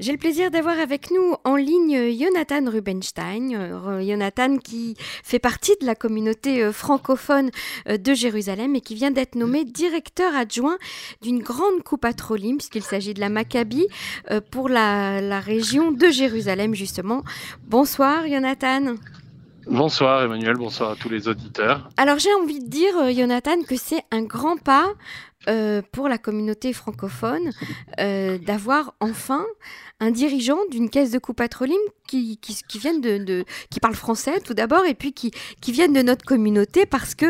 J'ai le plaisir d'avoir avec nous en ligne Jonathan Rubenstein. Euh, Jonathan qui fait partie de la communauté euh, francophone euh, de Jérusalem et qui vient d'être nommé directeur adjoint d'une grande coupe à puisqu'il s'agit de la Maccabi pour la, la région de Jérusalem, justement. Bonsoir, Jonathan. Bonsoir Emmanuel, bonsoir à tous les auditeurs. Alors j'ai envie de dire, Jonathan, que c'est un grand pas euh, pour la communauté francophone euh, d'avoir enfin un dirigeant d'une caisse de coupe qui, qui, qui, viennent de, qui parle français tout d'abord et puis qui, qui viennent de notre communauté parce que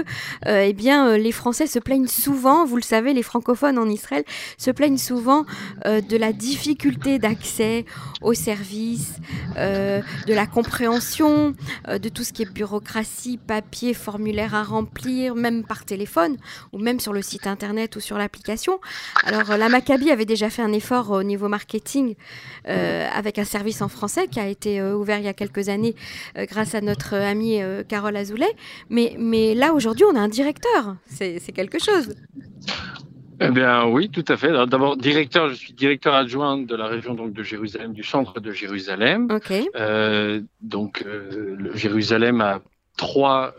euh, eh bien les Français se plaignent souvent, vous le savez, les francophones en Israël se plaignent souvent de la difficulté d'accès aux services, de la compréhension de tout ce qui est bureaucratie, papier, formulaire à remplir, même par téléphone ou même sur le site internet sur l'application. Alors, la Maccabi avait déjà fait un effort au niveau marketing euh, avec un service en français qui a été euh, ouvert il y a quelques années euh, grâce à notre amie Carole Azoulay. Mais, mais là, aujourd'hui, on a un directeur. C'est quelque chose. Eh bien, oui, tout à fait. D'abord, directeur, je suis directeur adjoint de la région donc de Jérusalem, du centre de Jérusalem. Ok. donc, Jérusalem a trois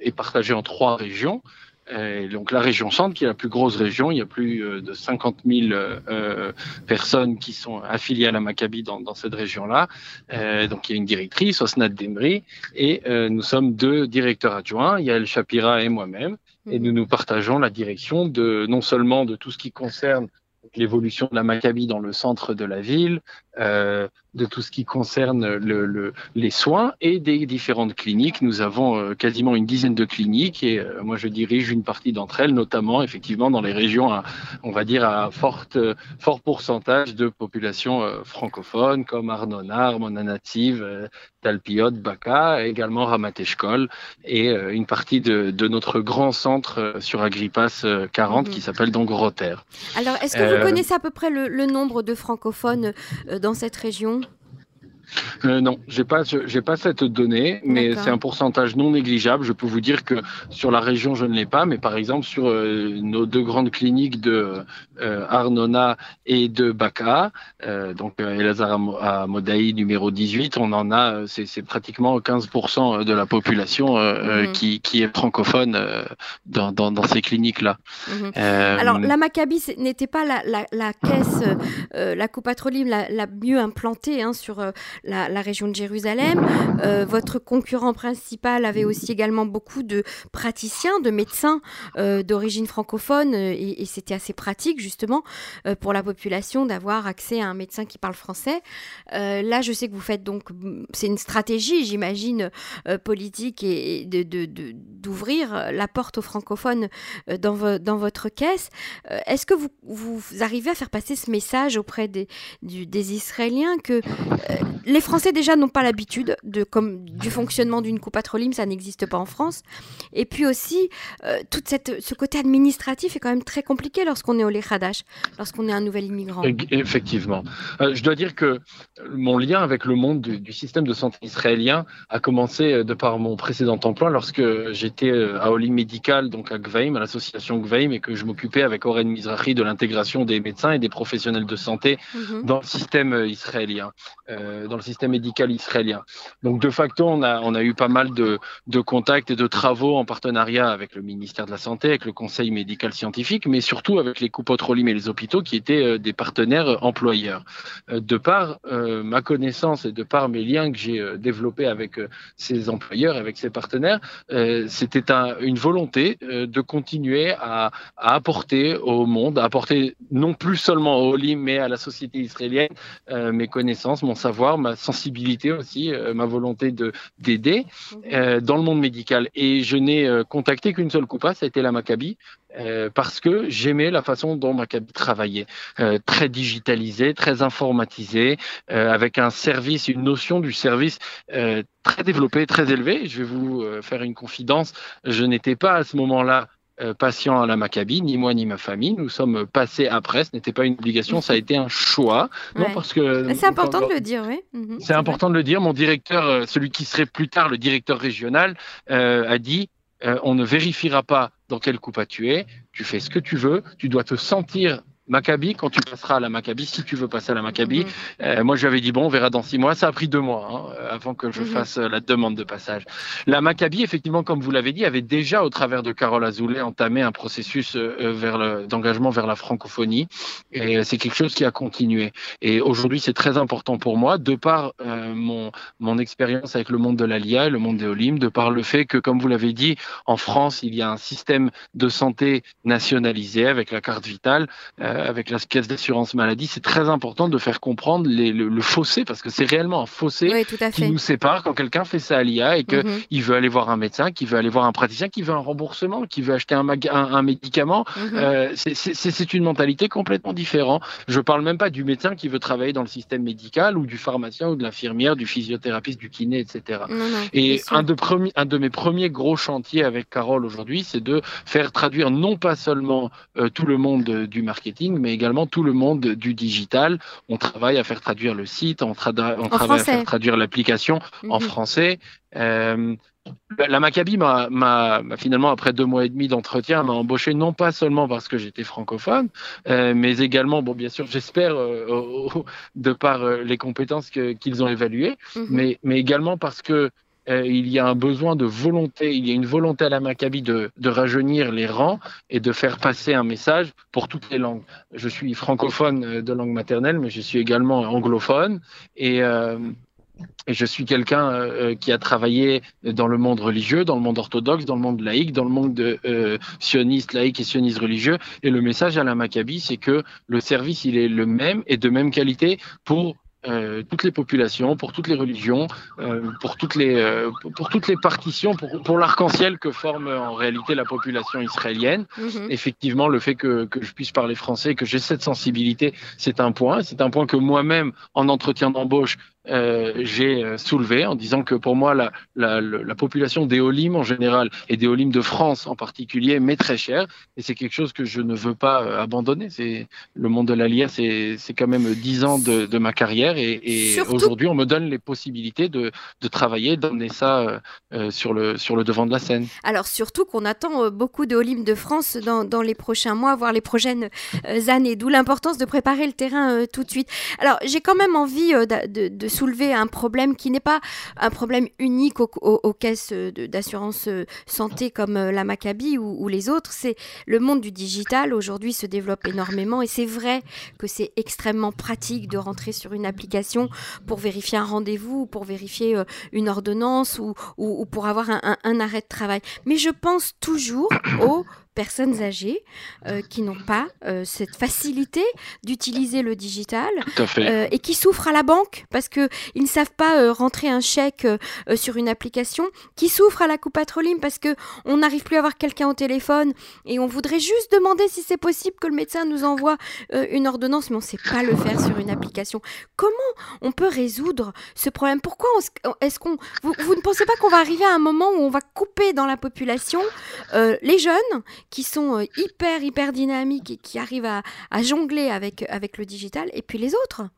est partagé en trois régions. Et donc la région centre, qui est la plus grosse région, il y a plus euh, de 50 000 euh, personnes qui sont affiliées à la Maccabi dans, dans cette région-là. Euh, donc il y a une directrice, Osnat Dembri, et euh, nous sommes deux directeurs adjoints, Yael Shapira et moi-même, et mhm. nous nous partageons la direction de non seulement de tout ce qui concerne l'évolution de la Maccabi dans le centre de la ville, euh, de tout ce qui concerne le, les soins et des différentes cliniques. Nous avons euh, quasiment une dizaine de cliniques et euh, moi je dirige une partie d'entre elles, notamment effectivement dans les régions, à, on va dire à forte, fort pourcentage de population francophone comme Arnona, Armona Native, Talpiot, Baka, également Ramat et une partie de, de, notre grand centre sur Agrippas 40 mhm. qui s'appelle donc Roter. Alors est-ce que vous connaissez à peu près le, le nombre de francophones dans dans cette région? Euh, non, j'ai pas, j'ai pas cette donnée, mais c'est un pourcentage non négligeable. Je peux vous dire que sur la région, je ne l'ai pas, mais par exemple sur euh, nos deux grandes cliniques de euh, Arnona et de Baka, euh, donc Elazar à Modaï numéro 18, on en a, c'est pratiquement 15% de la population mhm. qui, qui, est francophone dans, dans, dans, ces cliniques-là. Mhm. Alors la Maccabi n'était pas la, la, la caisse, la coupe la, la, mieux implantée hein, sur la, région de Jérusalem. Euh, votre concurrent principal avait aussi également beaucoup de praticiens, de médecins euh, d'origine francophone, euh, et, c'était assez pratique justement pour la population d'avoir accès à un médecin qui parle français. là, je sais que vous faites donc, c'est une stratégie, j'imagine, politique et, d'ouvrir la porte aux francophones dans, dans votre caisse. Est-ce que vous, vous, arrivez à faire passer ce message auprès des, des Israéliens que les Français déjà n'ont pas l'habitude de comme du fonctionnement d'une coupe patrolim, ça n'existe pas en France. Et puis aussi, euh, tout cette, ce côté administratif est quand même très compliqué lorsqu'on est au Lechadash, lorsqu'on est un nouvel immigrant. Effectivement. Euh, je dois dire que mon lien avec le monde du, système de santé israélien a commencé euh, de par mon précédent emploi lorsque j'étais à Olim Médical, donc à Gveim, à l'association Gveim, et que je m'occupais avec Oren Mizrahi de l'intégration des médecins et des professionnels de santé mhm. dans le système israélien. dans le système médical israélien. Donc de facto, on a, eu pas mal de, contacts et de travaux en partenariat avec le ministère de la Santé, avec le Conseil médical scientifique, mais surtout avec les coupotrolim et les hôpitaux qui étaient euh, des partenaires employeurs. Euh, de par euh, ma connaissance et de par mes liens que j'ai développés avec ces employeurs, avec ces partenaires, c'était une volonté de continuer à, à, apporter au monde, à apporter non plus seulement au Olim, mais à la société israélienne mes connaissances, mon savoir, ma sensibilité aussi, euh, ma volonté de d'aider euh, dans le monde médical. Et je n'ai euh, contacté qu'une seule coupa, ça a été la Maccabi, parce que j'aimais la façon dont Maccabi travaillait, très digitalisé, très informatisé, avec un service, une notion du service très développée, très élevée. Je vais vous faire une confidence, je n'étais pas à ce moment-là patient à la Maccabi, ni moi ni ma famille. Nous sommes passés après. Ce n'était pas une obligation, ça a été un choix. Non, parce que c'est important de le dire, oui. Mhm, c'est important de le dire. Mon directeur, euh, celui qui serait plus tard le directeur régional, euh, a dit on ne vérifiera pas dans quelle coupe tu es. Tu fais ce que tu veux. Tu dois te sentir Maccabi, quand tu passeras à la Maccabi, si tu veux passer à la Maccabi, mhm. moi j'avais dit bon, on verra dans six mois. Ça a pris deux mois hein, avant que je mhm. fasse la demande de passage. La Maccabi, effectivement, comme vous l'avez dit, avait déjà au travers de Carole Azoulay entamé un processus vers d'engagement vers la francophonie, et c'est quelque chose qui a continué. Et aujourd'hui, c'est très important pour moi, de par mon mon expérience avec le monde de l'ALIA et le monde des Olim, de par le fait que, comme vous l'avez dit, en France, il y a un système de santé nationalisé avec la carte vitale, euh, avec la caisse d'assurance maladie. C'est très important de faire comprendre le, fossé, parce que c'est réellement un fossé qui nous sépare quand quelqu'un fait sa ALIA et qu'il mhm. veut aller voir un médecin, qu'il veut aller voir un praticien, qu'il veut un remboursement, qu'il veut acheter un, un, médicament. Mhm. Euh, c'est une mentalité complètement différente. Je parle même pas du médecin qui veut travailler dans le système médical ou du pharmacien ou de l'infirmière, du physiothérapeute, du kiné, etc. et un de, un de mes premiers gros chantiers avec Carole aujourd'hui, c'est de faire traduire non pas seulement euh, tout le monde du marketing, mais également tout le monde du digital. On travaille à faire traduire le site, on, travaille à faire traduire l'application en mhm. français. Euh, la Maccabi m'a finalement, après deux mois et demi d'entretien, m'a embauché non pas seulement parce que j'étais francophone, euh, mais également, bon, bien sûr, j'espère, de par les compétences qu'ils ont évaluées, mhm. mais, mais également parce que euh, il y a un besoin de volonté, il y a une volonté à la Maccabi de, rajeunir les rangs et de faire passer un message pour toutes les langues. Je suis francophone euh, de langue maternelle, mais je suis également anglophone et, euh, je suis quelqu'un qui a travaillé dans le monde religieux, dans le monde orthodoxe, dans le monde laïque, dans le monde de, sioniste laïque et sioniste religieux. Et le message à la Maccabi, c'est que le service, il est le même et de même qualité pour euh, toutes les populations, pour toutes les religions, euh, pour, toutes les, euh, pour toutes les partitions, pour, pour l'arc-en-ciel que forme en réalité la population israélienne. Mhm. Effectivement, le fait que, que, je puisse parler français, que j'ai cette sensibilité, c'est un point. C'est un point que moi-même, en entretien d'embauche, euh, j'ai euh, soulevé en disant que pour moi, la, la, la population des Olim en général et des Olim de France en particulier m'est très chère et c'est quelque chose que je ne veux pas euh, abandonner. C'est le monde de l'Allier, c'est quand même dix ans de, de, ma carrière et, et aujourd'hui, on me donne les possibilités de, de travailler, d'emmener ça euh, sur, le, sur le devant de la scène. Alors surtout qu'on attend beaucoup de Olim de France dans, dans, les prochains mois, voire les prochaines années, d'où l'importance de préparer le terrain tout de suite. Alors j'ai quand même envie de, de soulever un problème qui n'est pas un problème unique aux, caisses d'assurance euh, santé comme euh, la Maccabi ou, les autres. C'est le monde du digital aujourd'hui se développe énormément et c'est vrai que c'est extrêmement pratique de rentrer sur une application pour vérifier un rendez-vous, pour vérifier euh, une ordonnance ou, ou, pour avoir un, un arrêt de travail. Mais je pense toujours aux personnes âgées euh, qui n'ont pas euh, cette facilité d'utiliser le digital euh, et qui souffrent à la banque parce qu'ils ne savent pas rentrer un chèque sur une application, qui souffrent à la coupe Patrolim parce qu'on n'arrive plus à avoir quelqu'un au téléphone et on voudrait juste demander si c'est possible que le médecin nous envoie une ordonnance, mais on ne sait pas le faire sur une application. Comment on peut résoudre ce problème? Pourquoi est-ce qu'on... Vous, vous, ne pensez pas qu'on va arriver à un moment où on va couper dans la population les jeunes qui sont euh, hyper, hyper dynamiques et qui arrivent à, jongler avec le digital, et puis les autres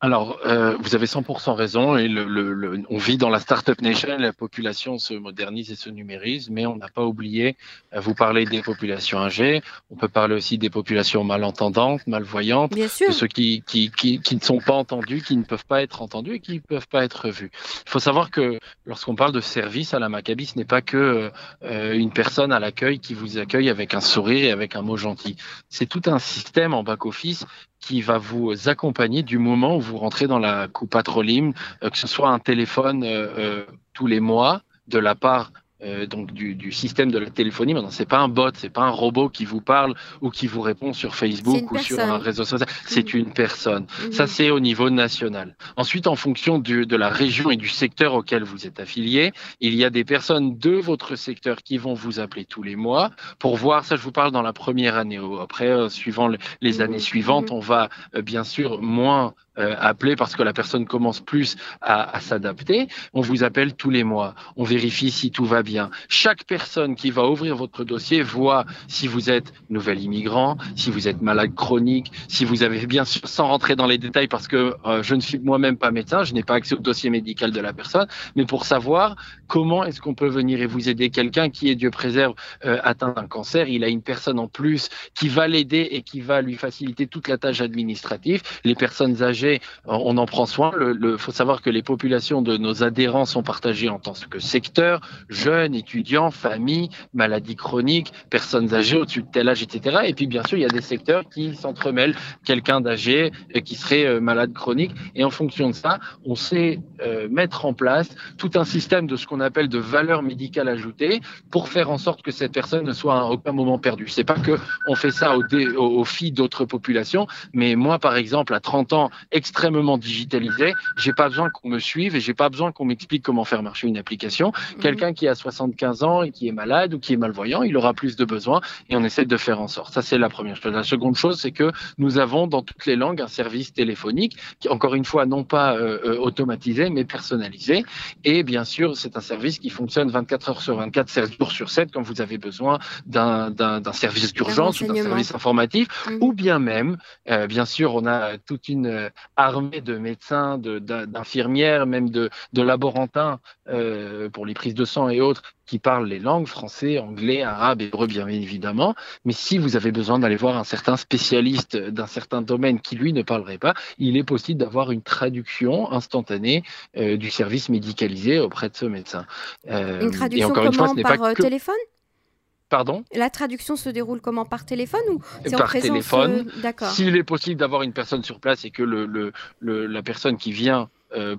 alors, euh, vous avez 100% raison. Et le, le, on vit dans la startup nation, la population se modernise et se numérise, mais on n'a pas oublié. Euh, vous parlez des populations âgées, on peut parler aussi des populations malentendantes, malvoyantes, de ceux qui, qui, qui, qui, ne sont pas entendus, qui ne peuvent pas être entendus et qui ne peuvent pas être vus. Il faut savoir que lorsqu'on parle de service à la Maccabi, ce n'est pas que euh, une personne à l'accueil qui vous accueille avec un sourire et avec un mot gentil. C'est tout un système en back office qui va vous accompagner du moment où vous rentrez dans la coupe Patrolim, euh, que ce soit un téléphone euh, euh, tous les mois de la part euh, donc du, du, système de la téléphonie. Maintenant, c'est pas un bot, c'est pas un robot qui vous parle ou qui vous répond sur Facebook ou sur un réseau social. C'est mm. une personne. Ça, c'est au niveau national. Ensuite, en fonction du, de la région et du secteur auquel vous êtes affilié, il y a des personnes de votre secteur qui vont vous appeler tous les mois pour voir. Ça, je vous parle dans la première année. Après, euh, suivant les années mm. suivantes, on va euh, bien sûr moins euh, appeler parce que la personne commence plus à, s'adapter. On vous appelle tous les mois. On vérifie si tout va bien. Chaque personne qui va ouvrir votre dossier voit si vous êtes nouvel immigrant, si vous êtes malade chronique, si vous avez bien sans rentrer dans les détails, parce que euh, je ne suis moi-même pas médecin, je n'ai pas accès au dossier médical de la personne, mais pour savoir comment est-ce qu'on peut venir et vous aider. Quelqu'un qui est, Dieu préserve, euh, atteint d'un cancer, il a une personne en plus qui va l'aider et qui va lui faciliter toute la tâche administrative. Les personnes âgées, on en prend soin. Il faut savoir que les populations de nos adhérents sont partagées en tant que secteurs, jeunes, étudiants, familles, maladies chroniques, personnes âgées au-dessus de tel âge, etc. Et puis bien sûr, il y a des secteurs qui s'entremêlent. Quelqu'un d'âgé euh, qui serait euh, malade chronique. Et en fonction de ça, on sait euh, mettre en place tout un système de ce qu'on appelle de valeur médicale ajoutée pour faire en sorte que cette personne ne soit à aucun moment perdue. C'est pas que on fait ça au, au, au fil d'autres populations, mais moi, par exemple, à 30 ans, extrêmement digitalisé, j'ai pas besoin qu'on me suive et j'ai pas besoin qu'on m'explique comment faire marcher une application. Mhm. Quelqu'un qui a 75 ans et qui est malade ou qui est malvoyant, il aura plus de besoins et on essaie de faire en sorte. Ça, c'est la première chose. La seconde chose, c'est que nous avons dans toutes les langues un service téléphonique qui, encore une fois, non pas euh, euh, automatisé, mais personnalisé. Et bien sûr, c'est un service qui fonctionne 24 heures sur 24, 7 jours sur 7 quand vous avez besoin d'un service d'urgence ou d'un service informatif, mhm. ou bien même, euh, bien sûr, on a toute une armée de médecins, d'infirmières, même de, de laborantins euh, pour les prises de sang et autres qui parlent les langues français, anglais, arabe, hébreu bien évidemment. Mais si vous avez besoin d'aller voir un certain spécialiste d'un certain domaine qui lui ne parlerait pas, il est possible d'avoir une traduction instantanée euh, du service médicalisé auprès de ce médecin. Euh, une traduction comment par téléphone? Pardon La traduction se déroule comment Par téléphone ou c'est Par téléphone. D'accord. S'il est possible d'avoir une personne sur place et que le, le, la personne qui vient euh,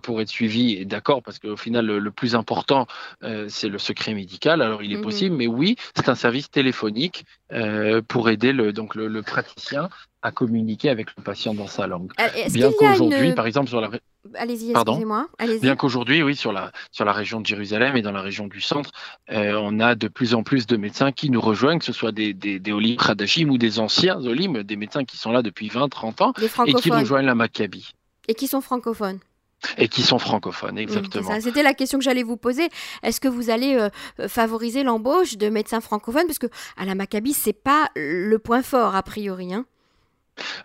pour être suivi d'accord parce qu'au final le, plus important euh, c'est le secret médical alors il est mhm. possible mais oui c'est un service téléphonique euh, pour aider le donc le, praticien à communiquer avec le patient dans sa langue bien qu'aujourd'hui par exemple sur la Allez-y, excusez-moi. Allez Bien qu'aujourd'hui, oui, sur la, sur la région de Jérusalem et dans la région du centre, on a de plus en plus de médecins qui nous rejoignent, que ce soit des, des, des Olim Radachim ou des anciens Olim, des médecins qui sont là depuis 20-30 ans et qui rejoignent la Maccabi. Et qui sont francophones et qui sont francophones, exactement. C'était la question que j'allais vous poser. Est-ce que vous allez euh, favoriser l'embauche de médecins francophones? Parce que à la Maccabi, c'est pas le point fort a priori. Hein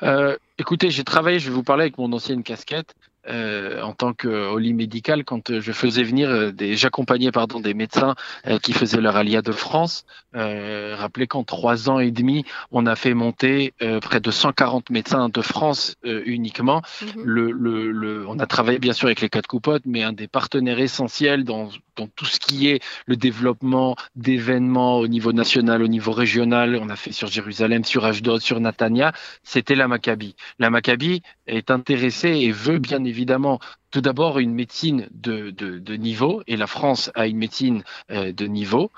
euh, écoutez, j'ai travaillé, je vais vous parler avec mon ancienne casquette. Euh, en tant que lit médical quand je faisais venir des, j'accompagnais pardon des médecins qui faisaient leur alia de France. rappelez qu'en trois ans et demi, on a fait monter près de 140 médecins de France uniquement. Mhm. le, le, le, on a travaillé bien sûr avec les quatre coupotes, mais un des partenaires essentiels dans, dans tout ce qui est le développement d'événements au niveau national, au niveau régional, on a fait sur Jérusalem, sur Ashdod, sur Natania, c'était la Maccabi. La Maccabi est intéressée et veut bien évidemment évidemment tout d'abord une médecine de, niveau, et la France a une médecine euh, de niveau,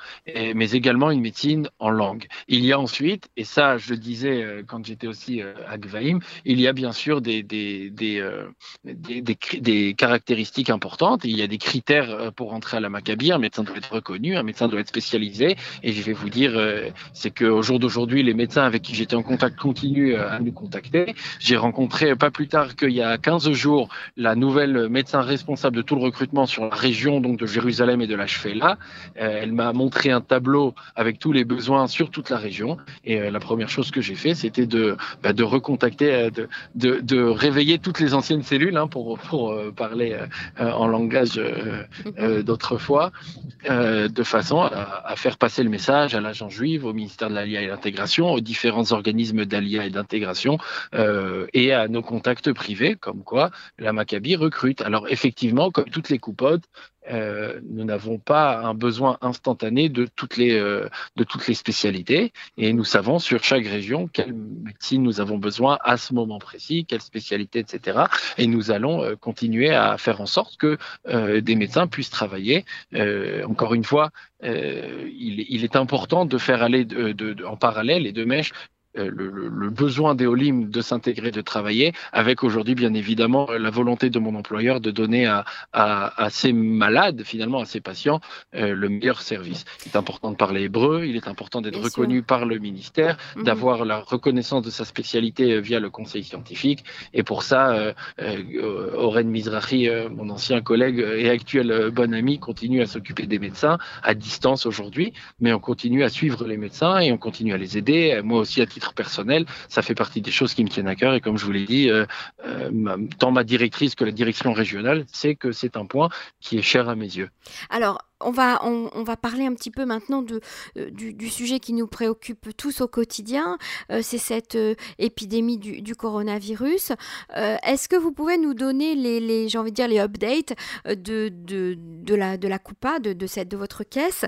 mais également une médecine en langue. Il y a ensuite, et ça je le disais euh, quand j'étais aussi euh, à Gvaim, il y a bien sûr des, caractéristiques importantes, il y a des critères pour entrer à la Maccabi, un médecin doit être reconnu, un médecin doit être spécialisé, et je vais vous dire, c'est qu'au jour d'aujourd'hui, les médecins avec qui j'étais en contact continuent à nous contacter. J'ai rencontré pas plus tard qu'il y a 15 jours la nouvelle médecin responsable de tout le recrutement sur la région donc de Jérusalem et de la Shfela. Euh, elle m'a montré un tableau avec tous les besoins sur toute la région. Et euh, la première chose que j'ai fait, c'était de, bah, de recontacter, euh, de, de, de, réveiller toutes les anciennes cellules, hein, pour, pour parler en langage d'autrefois, de façon à, à, faire passer le message à l'agent juive, au ministère de l'Alia et l'intégration, aux différents organismes d'Alia et d'intégration, et à nos contacts privés, comme quoi la Maccabi recrute alors effectivement, comme toutes les coupotes, euh, nous n'avons pas un besoin instantané de toutes les euh, de toutes les spécialités et nous savons sur chaque région quelle médecine nous avons besoin à ce moment précis, quelle spécialité, etc. Et nous allons euh, continuer à faire en sorte que des médecins puissent travailler. encore une fois, il, est important de faire aller en parallèle et de mèche le, besoin d'Eolim de s'intégrer, de travailler, avec aujourd'hui bien évidemment la volonté de mon employeur de donner à, à, ces malades, finalement à ces patients, le meilleur service. Il est important de parler hébreu, il est important d'être reconnu par le ministère, mhm. d'avoir la reconnaissance de sa spécialité via le conseil scientifique. Et pour ça, Oren Mizrahi, mon ancien collègue et actuel bon ami, continue à s'occuper des médecins à distance aujourd'hui, mais on continue à suivre les médecins et on continue à les aider. Moi aussi, à titre personnel, ça fait partie des choses qui me tiennent à cœur. Et comme je vous l'ai dit, euh, euh, tant ma directrice que la direction régionale, c'est que c'est un point qui est cher à mes yeux. Alors, on va, on, va parler un petit peu maintenant de, euh, du, sujet qui nous préoccupe tous au quotidien, euh, c'est cette euh, épidémie du, coronavirus. Est-ce que vous pouvez nous donner les, les envie de dire, les updates de, de, la, de la coupa, de, cette, de votre caisse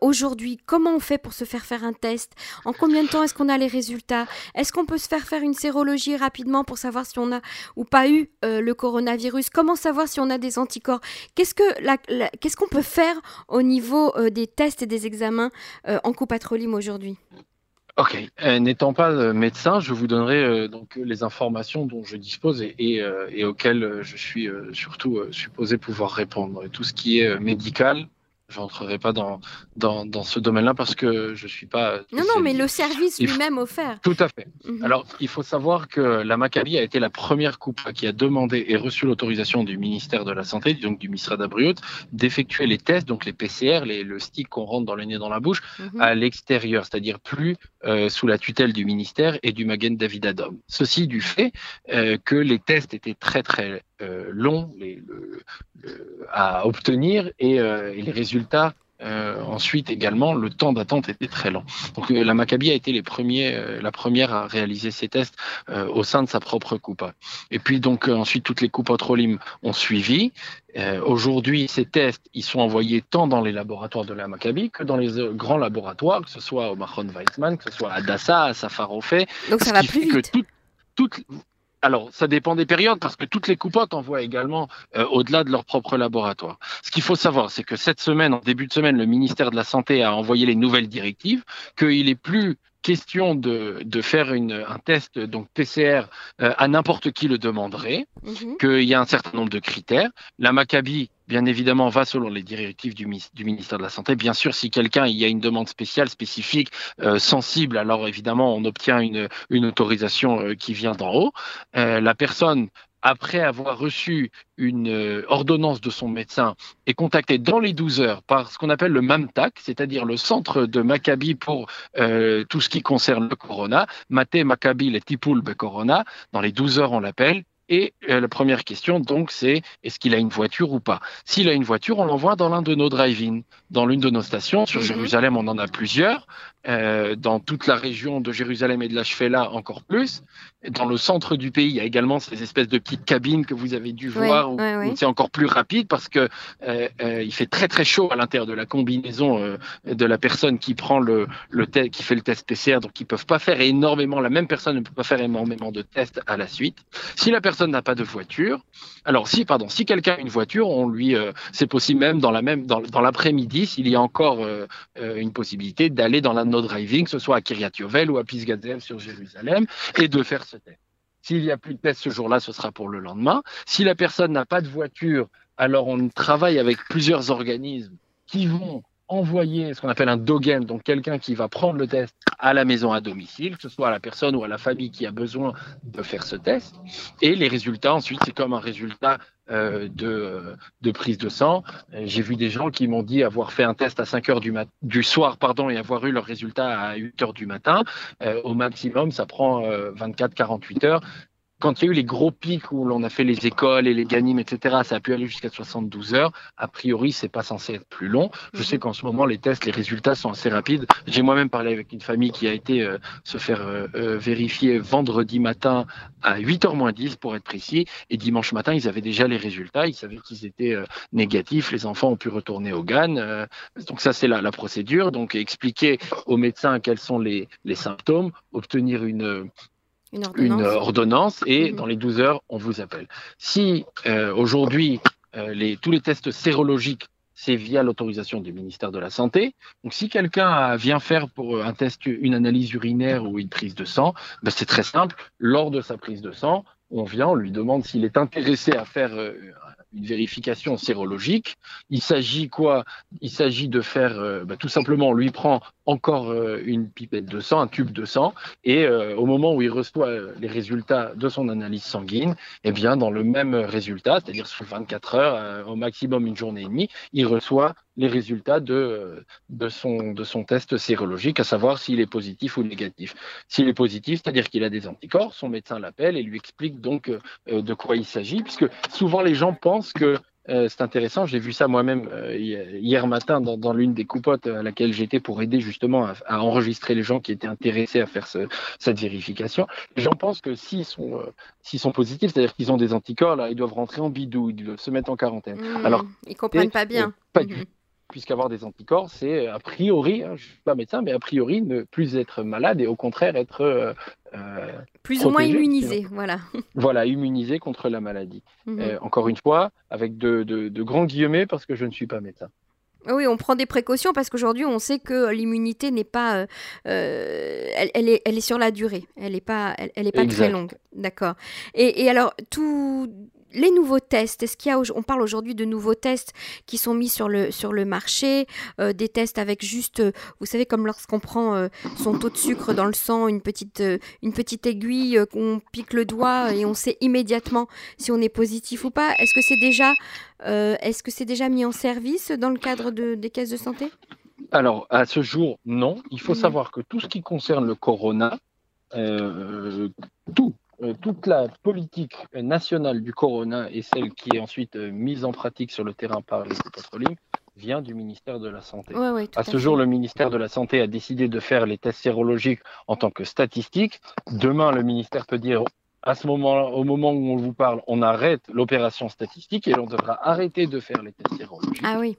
Aujourd'hui, comment on fait pour se faire faire un test? En combien de temps est-ce qu'on a les résultats? Est-ce qu'on peut se faire faire une sérologie rapidement pour savoir si on a ou pas eu le coronavirus? Comment savoir si on a des anticorps? Qu'est-ce que qu'est-ce qu'on peut faire au niveau euh, des tests et des examens euh, en copatrolim aujourd'hui Ok, euh, n'étant pas médecin, je vous donnerai donc les informations dont je dispose et, et auxquelles je suis surtout supposé pouvoir répondre. Tout ce qui est médical, je n'entrerai pas dans, dans, dans ce domaine-là parce que je ne suis pas. Non, non, mais le service lui-même offert. Tout à fait. Mhm. Alors, il faut savoir que la Maccabi a été la première coupe qui a demandé et reçu l'autorisation du ministère de la Santé, donc du ministère d'Abriot, d'effectuer les tests, donc les PCR, les, le stick qu'on rentre dans le nez, dans la bouche, mhm. à l'extérieur, c'est-à-dire plus euh, sous la tutelle du ministère et du Magen David Adom. Ceci du fait euh, que les tests étaient très, très euh, longs les, à obtenir et, euh, et les résultats euh, ensuite également, le temps d'attente était très lent. Donc euh, la Maccabi a été les premiers, euh, la première à réaliser ces tests au sein de sa propre coupe. Et puis donc ensuite toutes les coupes Trolim ont suivi. Aujourd'hui, ces tests, ils sont envoyés tant dans les laboratoires de la Maccabi que dans les grands laboratoires, que ce soit au Mahon Weizmann, que ce soit à Dassa, à Safarofé. Donc ça va plus vite. Alors, ça dépend des périodes parce que toutes les coupotes envoient également euh, au-delà de leur propre laboratoire. Ce qu'il faut savoir, c'est que cette semaine, en début de semaine, le ministère de la Santé a envoyé les nouvelles directives, qu'il est plus question de, de faire une, un test donc PCR euh, à n'importe qui le demanderait, mhm. qu'il y a un certain nombre de critères. La Maccabi, bien évidemment, va selon les directives du, ministère de la Santé. Bien sûr, si quelqu'un, y a une demande spéciale, spécifique, euh, sensible, alors évidemment, on obtient une, autorisation euh, qui vient d'en haut. la personne après avoir reçu une euh, ordonnance de son médecin, est contacté dans les 12 heures par ce qu'on appelle le MAMTAC, c'est-à-dire le centre de Maccabi pour euh, tout ce qui concerne le corona, Maté Maccabi le Tipoul be Corona, dans les 12 heures on l'appelle, et euh, la première question, donc, c'est est-ce qu'il a une voiture ou pas? S'il a une voiture, on l'envoie dans l'un de nos drive-in, dans l'une de nos stations. Sur mhm. Jérusalem, on en a plusieurs. Euh, dans toute la région de Jérusalem et de la Shfela, encore plus. Dans le centre du pays, il y a également ces espèces de petites cabines que vous avez dû voir, où, c'est encore plus rapide parce que euh, il fait très très chaud à l'intérieur de la combinaison de la personne qui prend le, le qui fait le test PCR, donc ils peuvent pas faire énormément. La même personne ne peut pas faire énormément de tests à la suite. Si la personne n'a pas de voiture, alors si pardon, si quelqu'un a une voiture, on lui, c'est possible même dans la même dans, l'après-midi, s'il y a encore une possibilité d'aller dans la no driving, que ce soit à Kiryat Yovel ou à Pisgazel sur Jérusalem, et de faire ce test. S'il n'y a plus de test ce jour-là, ce sera pour le lendemain. Si la personne n'a pas de voiture, alors on travaille avec plusieurs organismes qui vont envoyer ce qu'on appelle un dogen, donc quelqu'un qui va prendre le test à la maison à domicile, que ce soit à la personne ou à la famille qui a besoin de faire ce test. Et les résultats, ensuite, c'est comme un résultat euh, de, prise de sang. J'ai vu des gens qui m'ont dit avoir fait un test à 5 heures du, du soir pardon, et avoir eu leur résultat à 8 heures du matin. Euh, au maximum, ça prend 24-48 euh, heures quand il y a eu les gros pics où l'on a fait les écoles et les ganimes, etc., ça a pu aller jusqu'à 72 heures. A priori, c'est pas censé être plus long. Je sais mhm. qu'en ce moment, les tests, les résultats sont assez rapides. J'ai moi-même parlé avec une famille qui a été euh, se faire euh, euh, vérifier vendredi matin à 8h moins 10 pour être précis. Et dimanche matin, ils avaient déjà les résultats. Ils savaient qu'ils étaient négatifs. Les enfants ont pu retourner au GAN. donc ça, c'est la, la, procédure. Donc expliquer aux médecins quels sont les, les symptômes, obtenir une une ordonnance, et mhm. dans les 12 heures, on vous appelle. Si euh, aujourd'hui, euh, les, tous les tests sérologiques c'est via l'autorisation du ministère de la Santé. Donc, si quelqu'un vient faire pour un test, une analyse urinaire ou une prise de sang, ben, c'est très simple. Lors de sa prise de sang, on vient, on lui demande s'il est intéressé à faire euh, une vérification sérologique. Il s'agit quoi? Il s'agit de faire, euh, bah, tout simplement, on lui prend encore euh, une pipette de sang, un tube de sang, et euh, au moment où il reçoit les résultats de son analyse sanguine, eh bien, dans le même résultat, c'est-à-dire sous 24 heures, au maximum une journée et demie, il reçoit les résultats de, de, son, de son test sérologique, à savoir s'il est positif ou négatif. S'il est positif, c'est-à-dire qu'il a des anticorps, son médecin l'appelle et lui explique donc de quoi il s'agit, puisque souvent les gens pensent que euh, c'est intéressant. J'ai vu ça moi-même euh, hier matin dans, l'une des coupotes à laquelle j'étais pour aider justement à, enregistrer les gens qui étaient intéressés à faire cette vérification. Les gens pensent que s'ils sont, euh, sont positifs, c'est-à-dire qu'ils ont des anticorps, là, ils doivent rentrer en bidou, ils doivent se mettre en quarantaine. Mmh, Alors, ils comprennent pas bien. Pas du mmh puisqu'avoir des anticorps, c'est a priori, hein, je ne suis pas médecin, mais a priori ne plus être malade et au contraire être euh, euh, plus ou moins immunisé, voilà. Voilà, immunisé contre la maladie. Euh, encore une fois, avec de, de, grands guillemets parce que je ne suis pas médecin. Oui, on prend des précautions parce qu'aujourd'hui, on sait que l'immunité n'est pas, elle, elle, est, elle est sur la durée. Elle n'est pas, elle, est pas très longue. D'accord. Et, et alors, tout, les nouveaux tests, est-ce qu'il y a, on parle aujourd'hui de nouveaux tests qui sont mis sur le, sur le marché, euh, des tests avec juste, euh, vous savez, comme lorsqu'on prend euh, son taux de sucre dans le sang, une petite, une petite aiguille, qu'on pique le doigt et on sait immédiatement si on est positif ou pas. Est-ce que c'est déjà, est-ce que c'est déjà mis en service dans le cadre de, des caisses de santé? Alors, à ce jour, non. Il faut mmh. savoir que tout ce qui concerne le corona, tout, toute la politique nationale du corona et celle qui est ensuite euh, mise en pratique sur le terrain par les pétroliers vient du ministère de la Santé. à ce jour, le ministère de la Santé a décidé de faire les tests sérologiques en tant que statistiques. Demain, le ministère peut dire à ce moment, au moment où on vous parle, on arrête l'opération statistique et on devra arrêter de faire les tests sérologiques. Ah oui.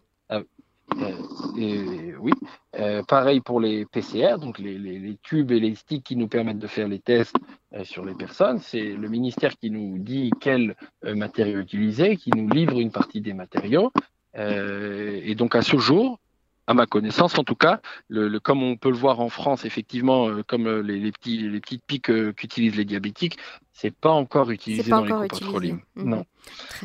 Euh, et, oui, euh, pareil pour les PCR, donc les, tubes et les sticks qui nous permettent de faire les tests euh, sur les personnes. C'est le ministère qui nous dit quels matériaux utiliser, qui nous livre une partie des matériaux. et donc à ce jour, à ma connaissance en tout cas, le, comme on peut le voir en France, effectivement, comme les, petits, les petites piques qu'utilisent les diabétiques, c'est pas encore utilisé dans les copatrolines. Mhm. Non.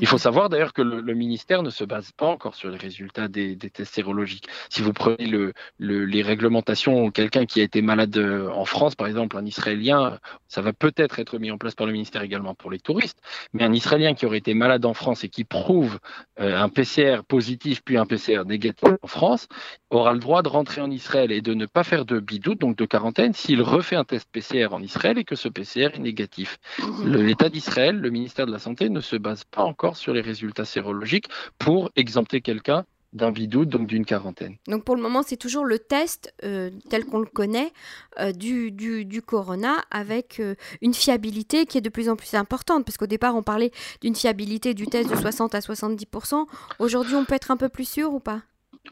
Il faut savoir d'ailleurs que le, ministère ne se base pas encore sur les résultats des, tests sérologiques. Si vous prenez le, les réglementations, quelqu'un qui a été malade euh, en France, par exemple, un Israélien, ça va peut-être être mis en place par le ministère également pour les touristes, mais un Israélien qui aurait été malade en France et qui prouve euh, un PCR positif puis un PCR négatif en France, aura le droit de rentrer en Israël et de ne pas faire de bidou, donc de quarantaine, s'il refait un test PCR en Israël et que ce PCR est négatif. Mhm. L'État d'Israël, le ministère de la Santé, ne se base pas encore sur les résultats sérologiques pour exempter quelqu'un d'un bidou, donc d'une quarantaine. Donc pour le moment, c'est toujours le test euh, tel qu'on le connaît euh, du, corona avec euh, une fiabilité qui est de plus en plus importante, parce qu'au départ, on parlait d'une fiabilité du test de 60 à 70%. Aujourd'hui, on peut être un peu plus sûr ou pas?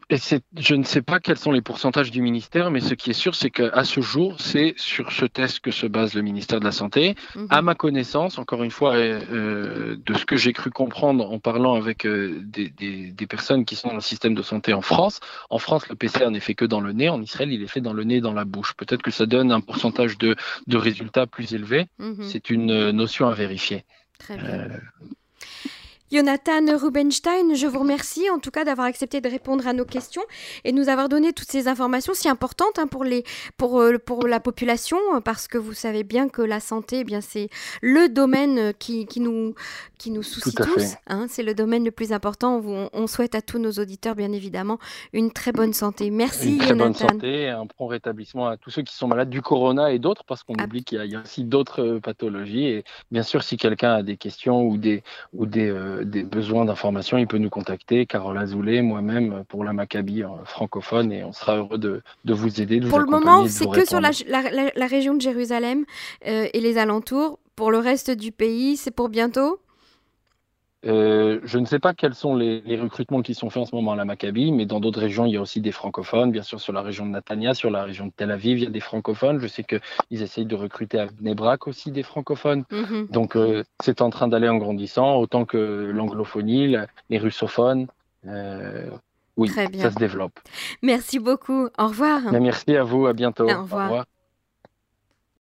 Et je ne sais pas quels sont les pourcentages du ministère, mais ce qui est sûr, c'est qu'à ce jour, c'est sur ce test que se base le ministère de la Santé. Mhm. À ma connaissance, encore une fois, euh, de ce que j'ai cru comprendre en parlant avec euh, des, des, personnes qui sont dans le système de santé en France, en France, le PCR n'est fait que dans le nez. En Israël, il est fait dans le nez et dans la bouche. Peut-être que ça donne un pourcentage de, de résultats plus élevé. Mhm. C'est une euh, notion à vérifier. Très bien. Jonathan Rubenstein, je vous remercie en tout cas d'avoir accepté de répondre à nos questions et de nous avoir donné toutes ces informations si importantes hein, pour, les, pour, euh, pour la population, parce que vous savez bien que la santé, eh bien c'est le domaine qui, qui, nous, qui nous soucie tous. Hein, c'est le domaine le plus important. On, on, souhaite à tous nos auditeurs, bien évidemment, une très bonne santé. Merci, une très bonne santé, un prompt rétablissement à tous ceux qui sont malades du corona et d'autres, parce qu'on oublie qu'il y, a aussi d'autres euh, pathologies. Et bien sûr, si quelqu'un a des questions ou des, ou des, euh, des besoins d'informations, il peut nous contacter, Carole Azoulay, moi-même, pour la Maccabi francophone, et on sera heureux de, de vous aider. pour le moment, c'est que sur la, la, la, région de Jérusalem euh, et les alentours. Pour le reste du pays, c'est pour bientôt? Euh, je ne sais pas quels sont les, les, recrutements qui sont faits en ce moment à la Maccabi, mais dans d'autres régions, il y a aussi des francophones. Bien sûr, sur la région de Natania, sur la région de Tel Aviv, il y a des francophones. Je sais qu'ils essayent de recruter à Nebrak aussi des francophones. Mhm. Donc, euh, c'est en train d'aller en grandissant, autant que l'anglophonie, les russophones. Euh, oui, ça se développe. Merci beaucoup. Au revoir. merci à vous. À bientôt. Au revoir.